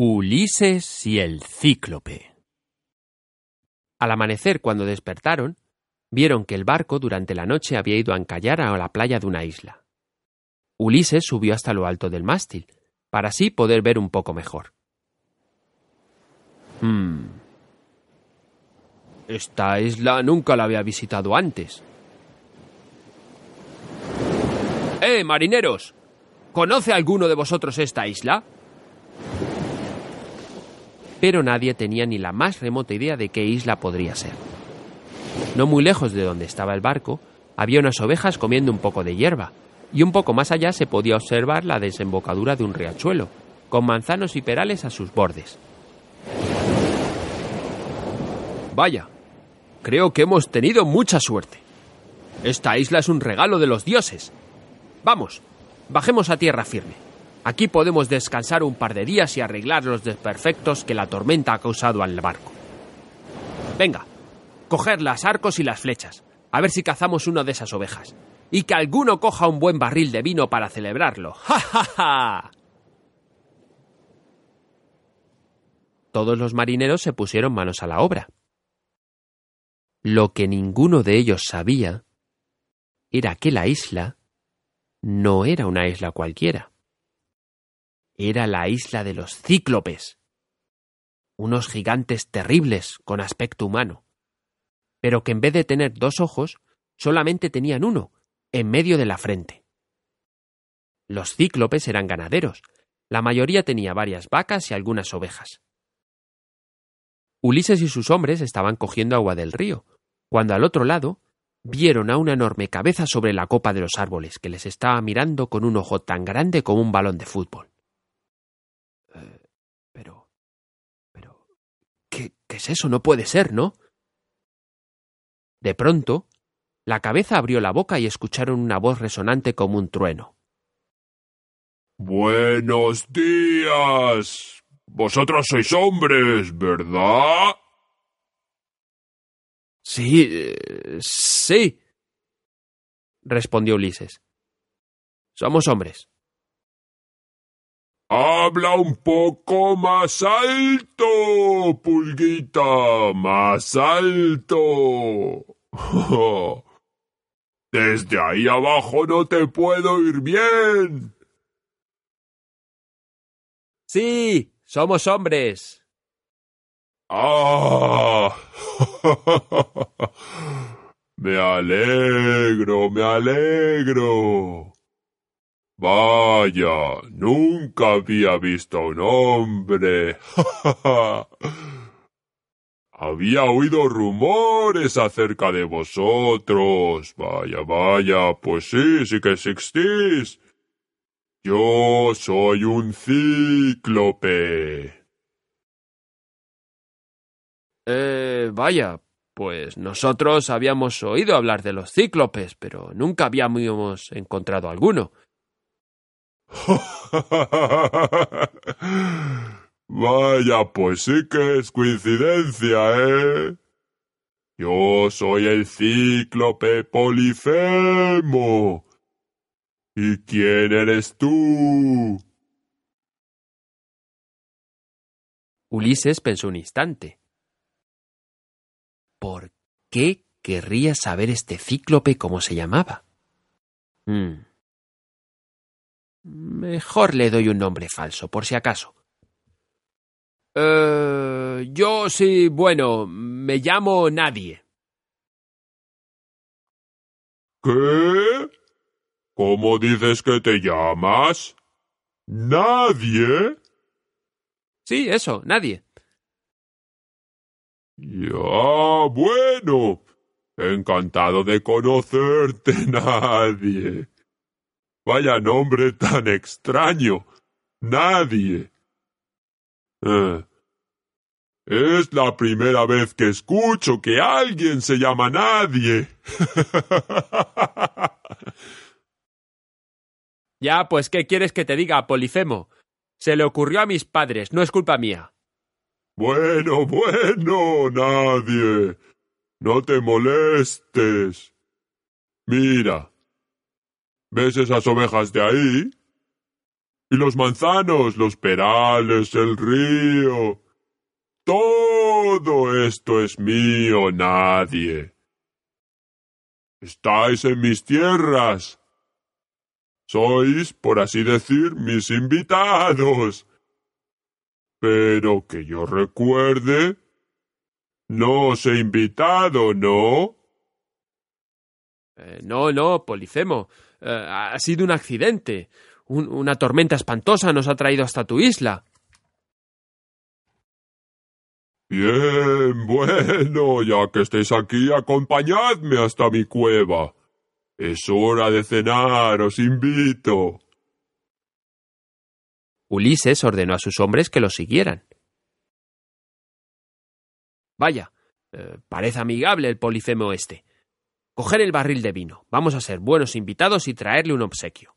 Ulises y el cíclope. Al amanecer, cuando despertaron, vieron que el barco durante la noche había ido a encallar a la playa de una isla. Ulises subió hasta lo alto del mástil, para así poder ver un poco mejor. Hmm. Esta isla nunca la había visitado antes. ¡Eh, marineros! ¿Conoce alguno de vosotros esta isla? Pero nadie tenía ni la más remota idea de qué isla podría ser. No muy lejos de donde estaba el barco, había unas ovejas comiendo un poco de hierba, y un poco más allá se podía observar la desembocadura de un riachuelo, con manzanos y perales a sus bordes. Vaya, creo que hemos tenido mucha suerte. Esta isla es un regalo de los dioses. Vamos, bajemos a tierra firme. Aquí podemos descansar un par de días y arreglar los desperfectos que la tormenta ha causado al barco. Venga, coger las arcos y las flechas, a ver si cazamos una de esas ovejas. Y que alguno coja un buen barril de vino para celebrarlo. ¡Ja, ja, ja! Todos los marineros se pusieron manos a la obra. Lo que ninguno de ellos sabía era que la isla no era una isla cualquiera era la isla de los cíclopes, unos gigantes terribles con aspecto humano, pero que en vez de tener dos ojos, solamente tenían uno, en medio de la frente. Los cíclopes eran ganaderos, la mayoría tenía varias vacas y algunas ovejas. Ulises y sus hombres estaban cogiendo agua del río, cuando al otro lado vieron a una enorme cabeza sobre la copa de los árboles que les estaba mirando con un ojo tan grande como un balón de fútbol. ¿Qué es eso? No puede ser, ¿no? De pronto, la cabeza abrió la boca y escucharon una voz resonante como un trueno. Buenos días. Vosotros sois hombres, ¿verdad? Sí, eh, sí, respondió Ulises. Somos hombres. Habla un poco más alto, pulguita, más alto. Desde ahí abajo no te puedo oír bien. Sí, somos hombres. Ah. me alegro, me alegro. Vaya, nunca había visto a un hombre. había oído rumores acerca de vosotros. Vaya, vaya, pues sí, sí que existís. Yo soy un cíclope. Eh, vaya, pues nosotros habíamos oído hablar de los cíclopes, pero nunca habíamos encontrado alguno. Vaya, pues sí que es coincidencia, ¿eh? Yo soy el cíclope Polifemo. ¿Y quién eres tú? Ulises pensó un instante. ¿Por qué querría saber este cíclope cómo se llamaba? Hmm. Mejor le doy un nombre falso, por si acaso. Eh, yo sí, bueno, me llamo Nadie. ¿Qué? ¿Cómo dices que te llamas? ¿Nadie? Sí, eso, nadie. Ya, bueno. Encantado de conocerte, nadie. Vaya nombre tan extraño. nadie. Eh, es la primera vez que escucho que alguien se llama nadie. ya, pues, ¿qué quieres que te diga, Polifemo? Se le ocurrió a mis padres, no es culpa mía. Bueno, bueno, nadie. No te molestes. Mira. ¿Ves esas ovejas de ahí? Y los manzanos, los perales, el río. Todo esto es mío, nadie. Estáis en mis tierras. Sois, por así decir, mis invitados. Pero que yo recuerde, no os he invitado, ¿no? Eh, no, no, Polifemo. Eh, ha sido un accidente. una tormenta espantosa nos ha traído hasta tu isla. Bien, bueno, ya que estéis aquí, acompañadme hasta mi cueva. Es hora de cenar, os invito. Ulises ordenó a sus hombres que lo siguieran. Vaya, eh, parece amigable el polifemo este. Coger el barril de vino. Vamos a ser buenos invitados y traerle un obsequio.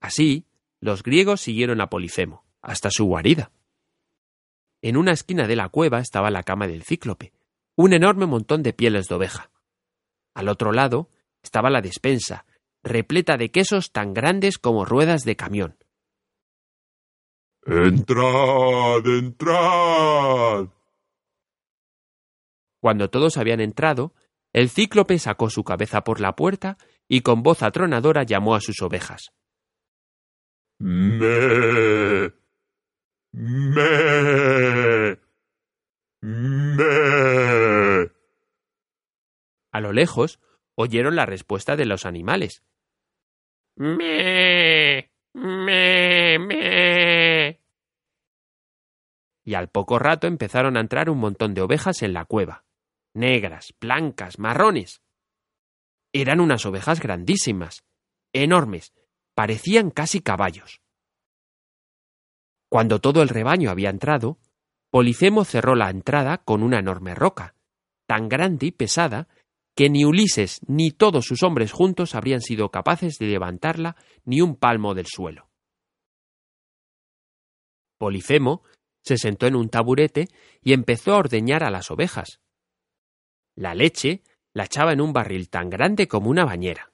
Así, los griegos siguieron a Polifemo, hasta su guarida. En una esquina de la cueva estaba la cama del cíclope, un enorme montón de pieles de oveja. Al otro lado estaba la despensa, repleta de quesos tan grandes como ruedas de camión. Entrad, entrad. Cuando todos habían entrado, el cíclope sacó su cabeza por la puerta y con voz atronadora llamó a sus ovejas. Me. Me. Me. A lo lejos oyeron la respuesta de los animales. Me. Me. Me. Y al poco rato empezaron a entrar un montón de ovejas en la cueva negras, blancas, marrones. Eran unas ovejas grandísimas, enormes, parecían casi caballos. Cuando todo el rebaño había entrado, Polifemo cerró la entrada con una enorme roca, tan grande y pesada que ni Ulises ni todos sus hombres juntos habrían sido capaces de levantarla ni un palmo del suelo. Polifemo se sentó en un taburete y empezó a ordeñar a las ovejas, la leche la echaba en un barril tan grande como una bañera.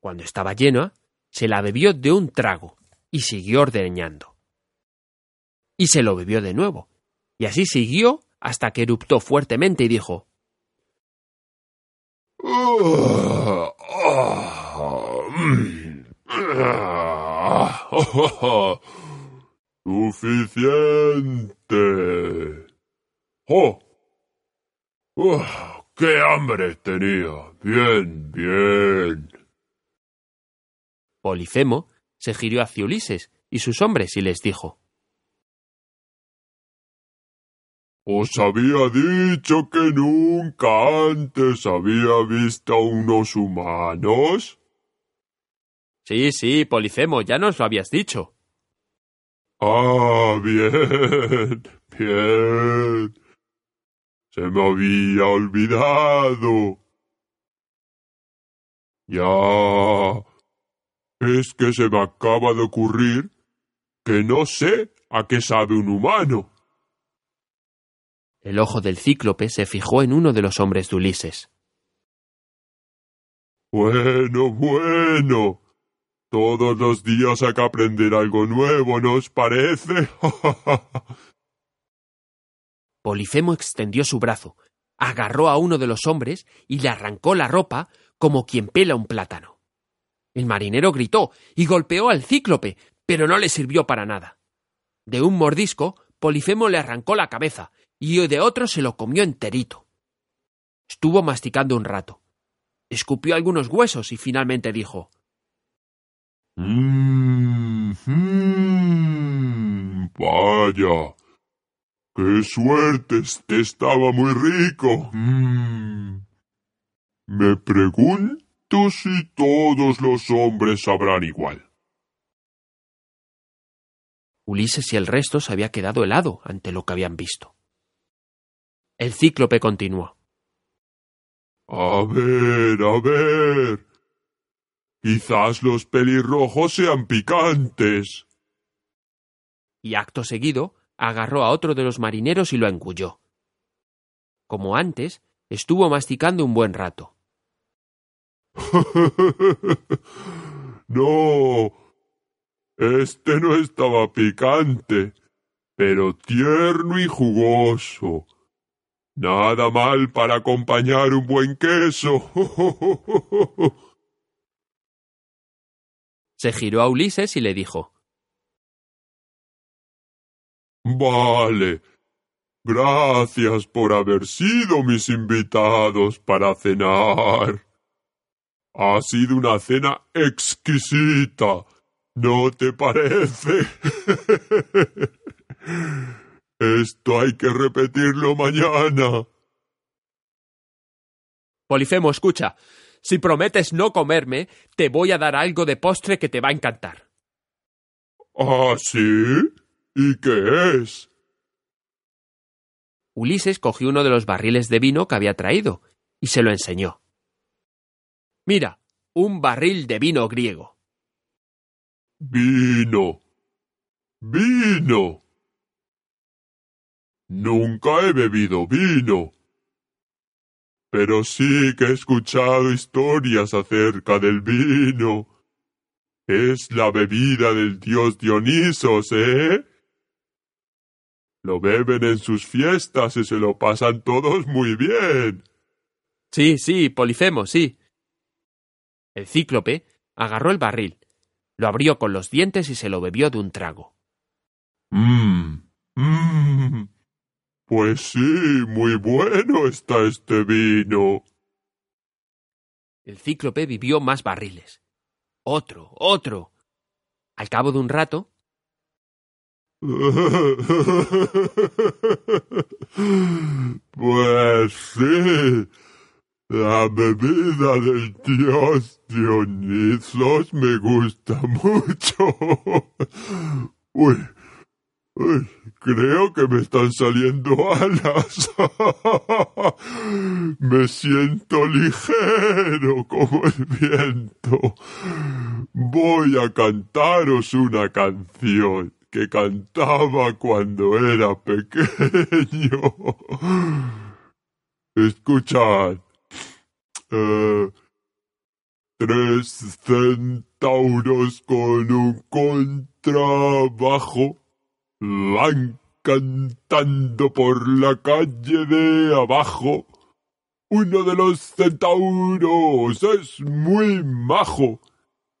Cuando estaba llena, se la bebió de un trago y siguió ordeñando. Y se lo bebió de nuevo, y así siguió hasta que eruptó fuertemente y dijo Suficiente. ¡Oh! ¡Uf! ¡Qué hambre tenía! Bien, bien. Polifemo se giró hacia Ulises y sus hombres y les dijo Os había dicho que nunca antes había visto a unos humanos. Sí, sí, Polifemo, ya nos lo habías dicho. Ah, bien, bien. Se me había olvidado. Ya. Es que se me acaba de ocurrir que no sé a qué sabe un humano. El ojo del cíclope se fijó en uno de los hombres de Ulises. Bueno, bueno. Todos los días hay que aprender algo nuevo, ¿no os parece? Polifemo extendió su brazo, agarró a uno de los hombres y le arrancó la ropa como quien pela un plátano. El marinero gritó y golpeó al cíclope, pero no le sirvió para nada. De un mordisco, Polifemo le arrancó la cabeza y de otro se lo comió enterito. Estuvo masticando un rato. Escupió algunos huesos y finalmente dijo vaya. ¡Qué suerte! Este estaba muy rico. Mm. Me pregunto si todos los hombres sabrán igual. Ulises y el resto se había quedado helado ante lo que habían visto. El cíclope continuó. A ver, a ver. Quizás los pelirrojos sean picantes. Y acto seguido agarró a otro de los marineros y lo engulló. Como antes, estuvo masticando un buen rato. no, este no estaba picante, pero tierno y jugoso. Nada mal para acompañar un buen queso. Se giró a Ulises y le dijo Vale. Gracias por haber sido mis invitados para cenar. Ha sido una cena exquisita. ¿No te parece? Esto hay que repetirlo mañana. Polifemo, escucha. Si prometes no comerme, te voy a dar algo de postre que te va a encantar. ¿Ah, sí? ¿Y qué es? Ulises cogió uno de los barriles de vino que había traído y se lo enseñó. Mira, un barril de vino griego. Vino. Vino. Nunca he bebido vino. Pero sí que he escuchado historias acerca del vino. Es la bebida del dios Dionisos, ¿eh? Lo beben en sus fiestas y se lo pasan todos muy bien. Sí, sí, Polifemo, sí. El cíclope agarró el barril, lo abrió con los dientes y se lo bebió de un trago. Mmm, mmm. Pues sí, muy bueno está este vino. El cíclope vivió más barriles. Otro, otro. Al cabo de un rato. pues sí. La bebida del dios Dionisos me gusta mucho. Uy, uy, creo que me están saliendo alas. me siento ligero como el viento. Voy a cantaros una canción que cantaba cuando era pequeño. Escuchad. Eh, tres centauros con un contrabajo van cantando por la calle de abajo. Uno de los centauros es muy majo.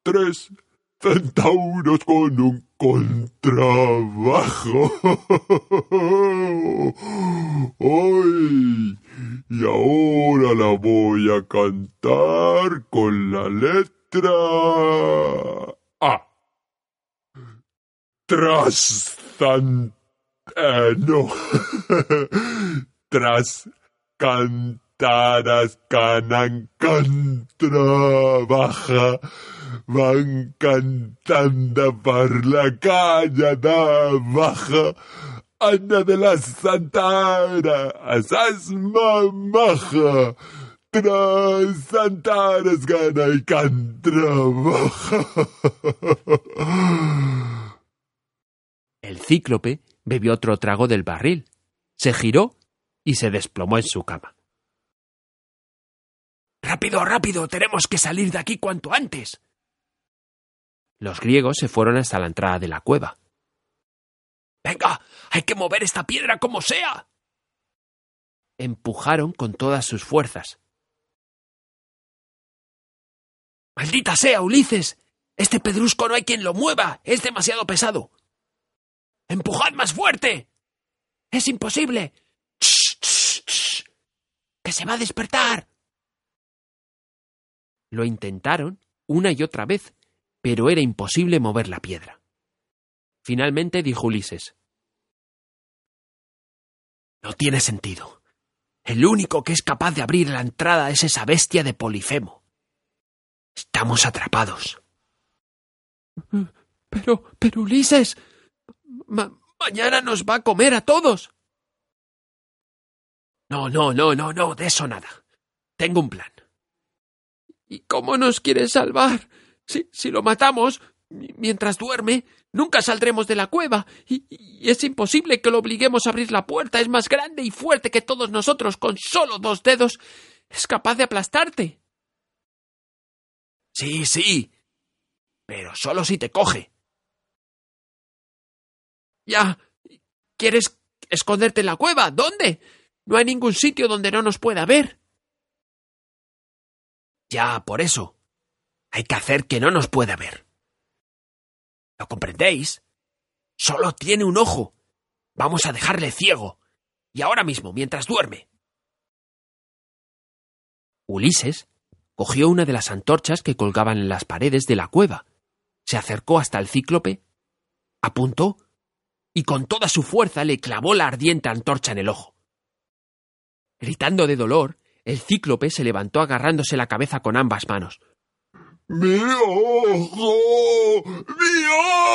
Tres centauros con un contrabajo. ¡Ay! Y ahora la voy a cantar con la letra A. Tras eh, no. Tras cantaras canan trabaja van cantando por la calle de baja Ana de la Santara, asas mamaja, tras Santaras gana y. El cíclope bebió otro trago del barril, se giró y se desplomó en su cama. Rápido, rápido, tenemos que salir de aquí cuanto antes. Los griegos se fueron hasta la entrada de la cueva. Venga, hay que mover esta piedra como sea. Empujaron con todas sus fuerzas. Maldita sea, Ulises. Este pedrusco no hay quien lo mueva. Es demasiado pesado. ¡Empujad más fuerte! ¡Es imposible! ¡Shh, que se va a despertar! Lo intentaron una y otra vez, pero era imposible mover la piedra. Finalmente dijo Ulises. No tiene sentido. El único que es capaz de abrir la entrada es esa bestia de Polifemo. Estamos atrapados. Pero, pero Ulises, mañana nos va a comer a todos. No, no, no, no, no, de eso nada. Tengo un plan. ¿Y cómo nos quieres salvar? Si, si lo matamos, mientras duerme, nunca saldremos de la cueva, y, y, es imposible que lo obliguemos a abrir la puerta. Es más grande y fuerte que todos nosotros, con solo dos dedos. Es capaz de aplastarte. Sí, sí. Pero solo si te coge. Ya. ¿Quieres esconderte en la cueva? ¿Dónde? No hay ningún sitio donde no nos pueda ver. Ya, por eso. Hay que hacer que no nos pueda ver. ¿Lo comprendéis? Solo tiene un ojo. Vamos a dejarle ciego. Y ahora mismo, mientras duerme. Ulises cogió una de las antorchas que colgaban en las paredes de la cueva, se acercó hasta el cíclope, apuntó y con toda su fuerza le clavó la ardiente antorcha en el ojo. Gritando de dolor, el cíclope se levantó agarrándose la cabeza con ambas manos. ¡Mi ojo! ¡Mi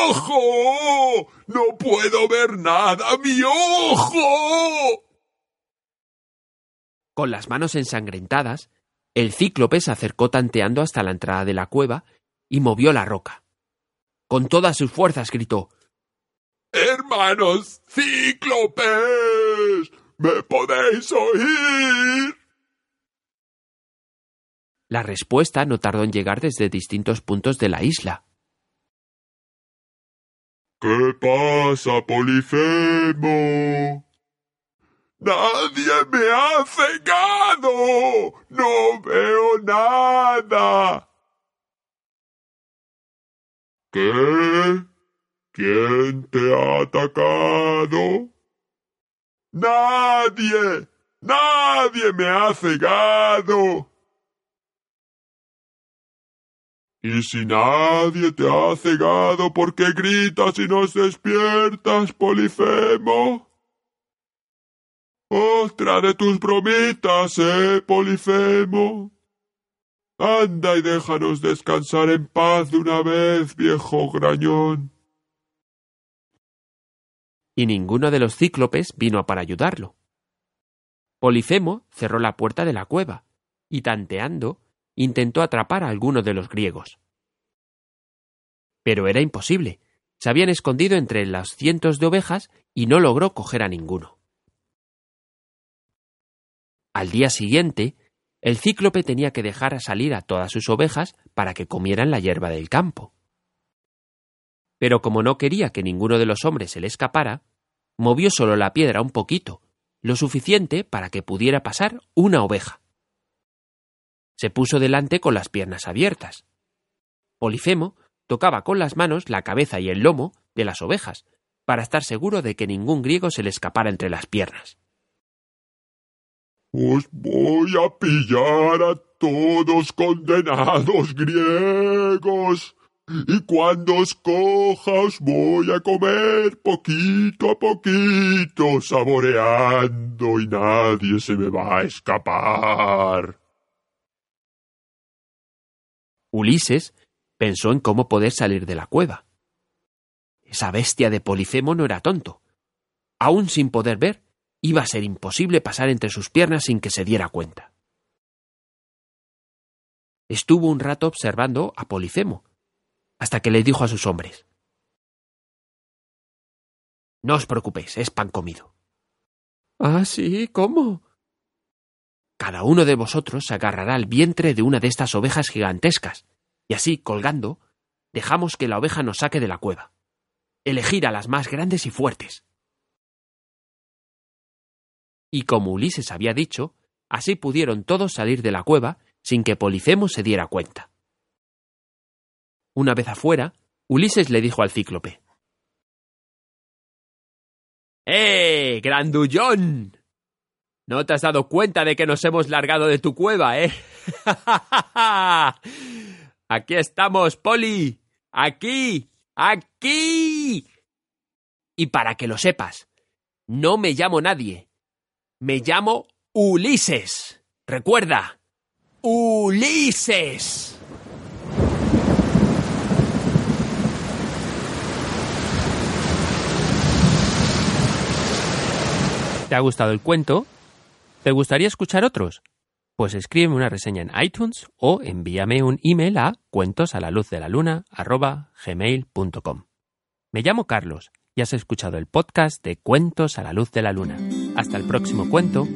ojo! ¡No puedo ver nada! ¡Mi ojo! Con las manos ensangrentadas, el cíclope se acercó tanteando hasta la entrada de la cueva y movió la roca. Con todas sus fuerzas gritó Hermanos cíclopes. ¿Me podéis oír? La respuesta no tardó en llegar desde distintos puntos de la isla. ¿Qué pasa, Polifemo? Nadie me ha cegado. No veo nada. ¿Qué? ¿Quién te ha atacado? Nadie. Nadie me ha cegado. Y si nadie te ha cegado, ¿por qué gritas y nos despiertas, Polifemo? Otra de tus bromitas, eh, Polifemo. Anda y déjanos descansar en paz de una vez, viejo grañón. Y ninguno de los cíclopes vino para ayudarlo. Polifemo cerró la puerta de la cueva y, tanteando, intentó atrapar a alguno de los griegos. Pero era imposible. Se habían escondido entre las cientos de ovejas y no logró coger a ninguno. Al día siguiente, el cíclope tenía que dejar salir a todas sus ovejas para que comieran la hierba del campo. Pero como no quería que ninguno de los hombres se le escapara, movió solo la piedra un poquito, lo suficiente para que pudiera pasar una oveja. Se puso delante con las piernas abiertas. Polifemo tocaba con las manos la cabeza y el lomo de las ovejas, para estar seguro de que ningún griego se le escapara entre las piernas. Os voy a pillar a todos condenados griegos. Y cuando os coja os voy a comer poquito a poquito, saboreando y nadie se me va a escapar. Ulises pensó en cómo poder salir de la cueva. Esa bestia de Polifemo no era tonto. Aún sin poder ver, iba a ser imposible pasar entre sus piernas sin que se diera cuenta. Estuvo un rato observando a Polifemo, hasta que le dijo a sus hombres No os preocupéis, es pan comido. ¿Ah, sí? ¿Cómo? Cada uno de vosotros agarrará al vientre de una de estas ovejas gigantescas, y así, colgando, dejamos que la oveja nos saque de la cueva. Elegir a las más grandes y fuertes. Y como Ulises había dicho, así pudieron todos salir de la cueva sin que Polifemo se diera cuenta. Una vez afuera, Ulises le dijo al cíclope. ¡Eh, grandullón! No te has dado cuenta de que nos hemos largado de tu cueva, ¿eh? Aquí estamos, Poli. Aquí. Aquí. Y para que lo sepas, no me llamo nadie. Me llamo Ulises. Recuerda, Ulises. ¿Te ha gustado el cuento? ¿Te gustaría escuchar otros? Pues escríbeme una reseña en iTunes o envíame un email a cuentos a la luz de la luna gmail.com. Me llamo Carlos y has escuchado el podcast de Cuentos a la luz de la luna. Hasta el próximo cuento